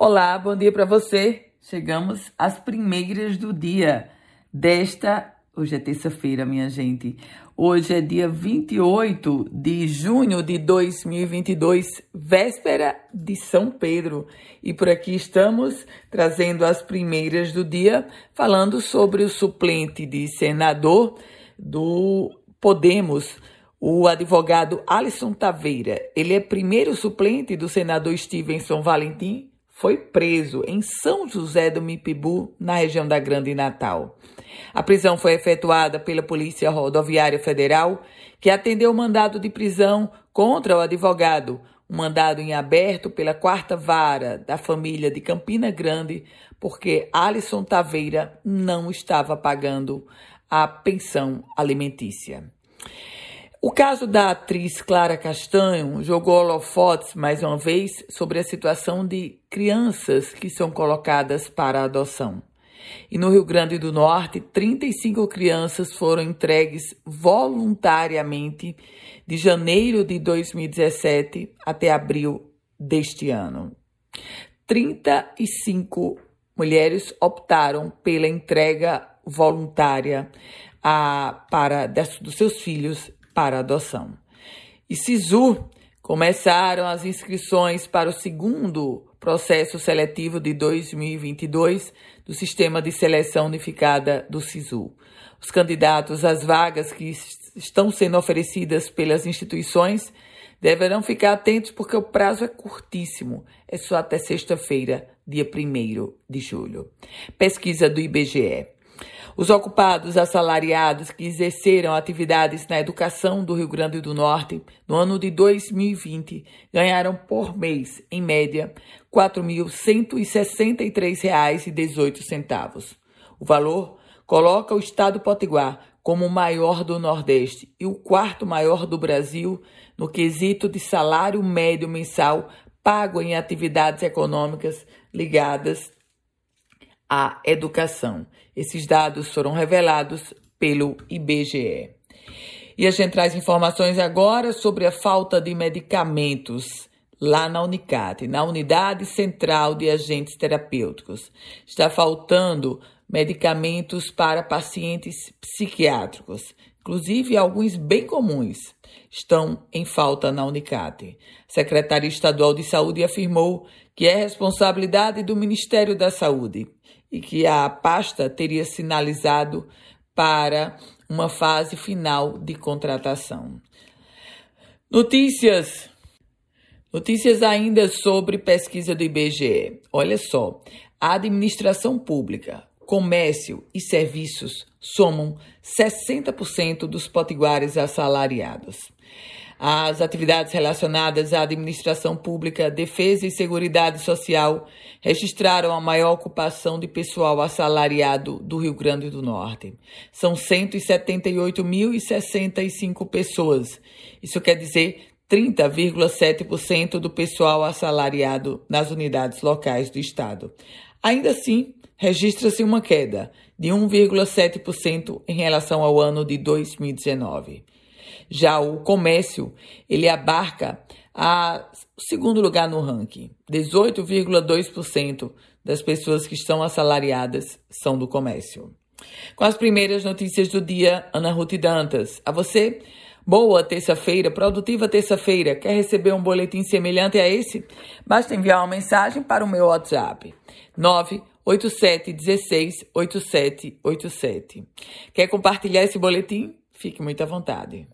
Olá, bom dia para você. Chegamos às primeiras do dia desta. Hoje é terça-feira, minha gente. Hoje é dia 28 de junho de 2022, véspera de São Pedro. E por aqui estamos trazendo as primeiras do dia, falando sobre o suplente de senador do Podemos, o advogado Alisson Taveira. Ele é primeiro suplente do senador Stevenson Valentim foi preso em São José do Mipibu, na região da Grande Natal. A prisão foi efetuada pela Polícia Rodoviária Federal, que atendeu o mandado de prisão contra o advogado, um mandado em aberto pela quarta vara da família de Campina Grande, porque Alisson Taveira não estava pagando a pensão alimentícia. O caso da atriz Clara Castanho jogou holofotes mais uma vez sobre a situação de crianças que são colocadas para adoção. E no Rio Grande do Norte, 35 crianças foram entregues voluntariamente de janeiro de 2017 até abril deste ano. 35 mulheres optaram pela entrega voluntária a, para dos seus filhos para adoção. E SISU começaram as inscrições para o segundo processo seletivo de 2022 do Sistema de Seleção Unificada do SISU. Os candidatos às vagas que estão sendo oferecidas pelas instituições deverão ficar atentos porque o prazo é curtíssimo, é só até sexta-feira, dia 1 de julho. Pesquisa do IBGE. Os ocupados assalariados que exerceram atividades na educação do Rio Grande do Norte no ano de 2020 ganharam por mês, em média, R$ 4.163,18. O valor coloca o estado potiguar como o maior do Nordeste e o quarto maior do Brasil no quesito de salário médio mensal pago em atividades econômicas ligadas à educação. Esses dados foram revelados pelo IBGE. E a gente traz informações agora sobre a falta de medicamentos lá na Unicate, na Unidade Central de Agentes Terapêuticos. Está faltando medicamentos para pacientes psiquiátricos, inclusive alguns bem comuns estão em falta na Unicate. A Secretaria Estadual de Saúde afirmou que é responsabilidade do Ministério da Saúde e que a pasta teria sinalizado para uma fase final de contratação. Notícias. Notícias ainda sobre pesquisa do IBGE. Olha só, a administração pública, comércio e serviços somam 60% dos potiguares assalariados. As atividades relacionadas à administração pública, defesa e seguridade social registraram a maior ocupação de pessoal assalariado do Rio Grande do Norte. São 178.065 pessoas. Isso quer dizer 30,7% do pessoal assalariado nas unidades locais do Estado. Ainda assim, registra-se uma queda de 1,7% em relação ao ano de 2019. Já o comércio, ele abarca a segundo lugar no ranking. 18,2% das pessoas que estão assalariadas são do comércio. Com as primeiras notícias do dia, Ana Ruth Dantas. A você, boa terça-feira, produtiva terça-feira. Quer receber um boletim semelhante a esse? Basta enviar uma mensagem para o meu WhatsApp. 987 16 8787. Quer compartilhar esse boletim? Fique muito à vontade.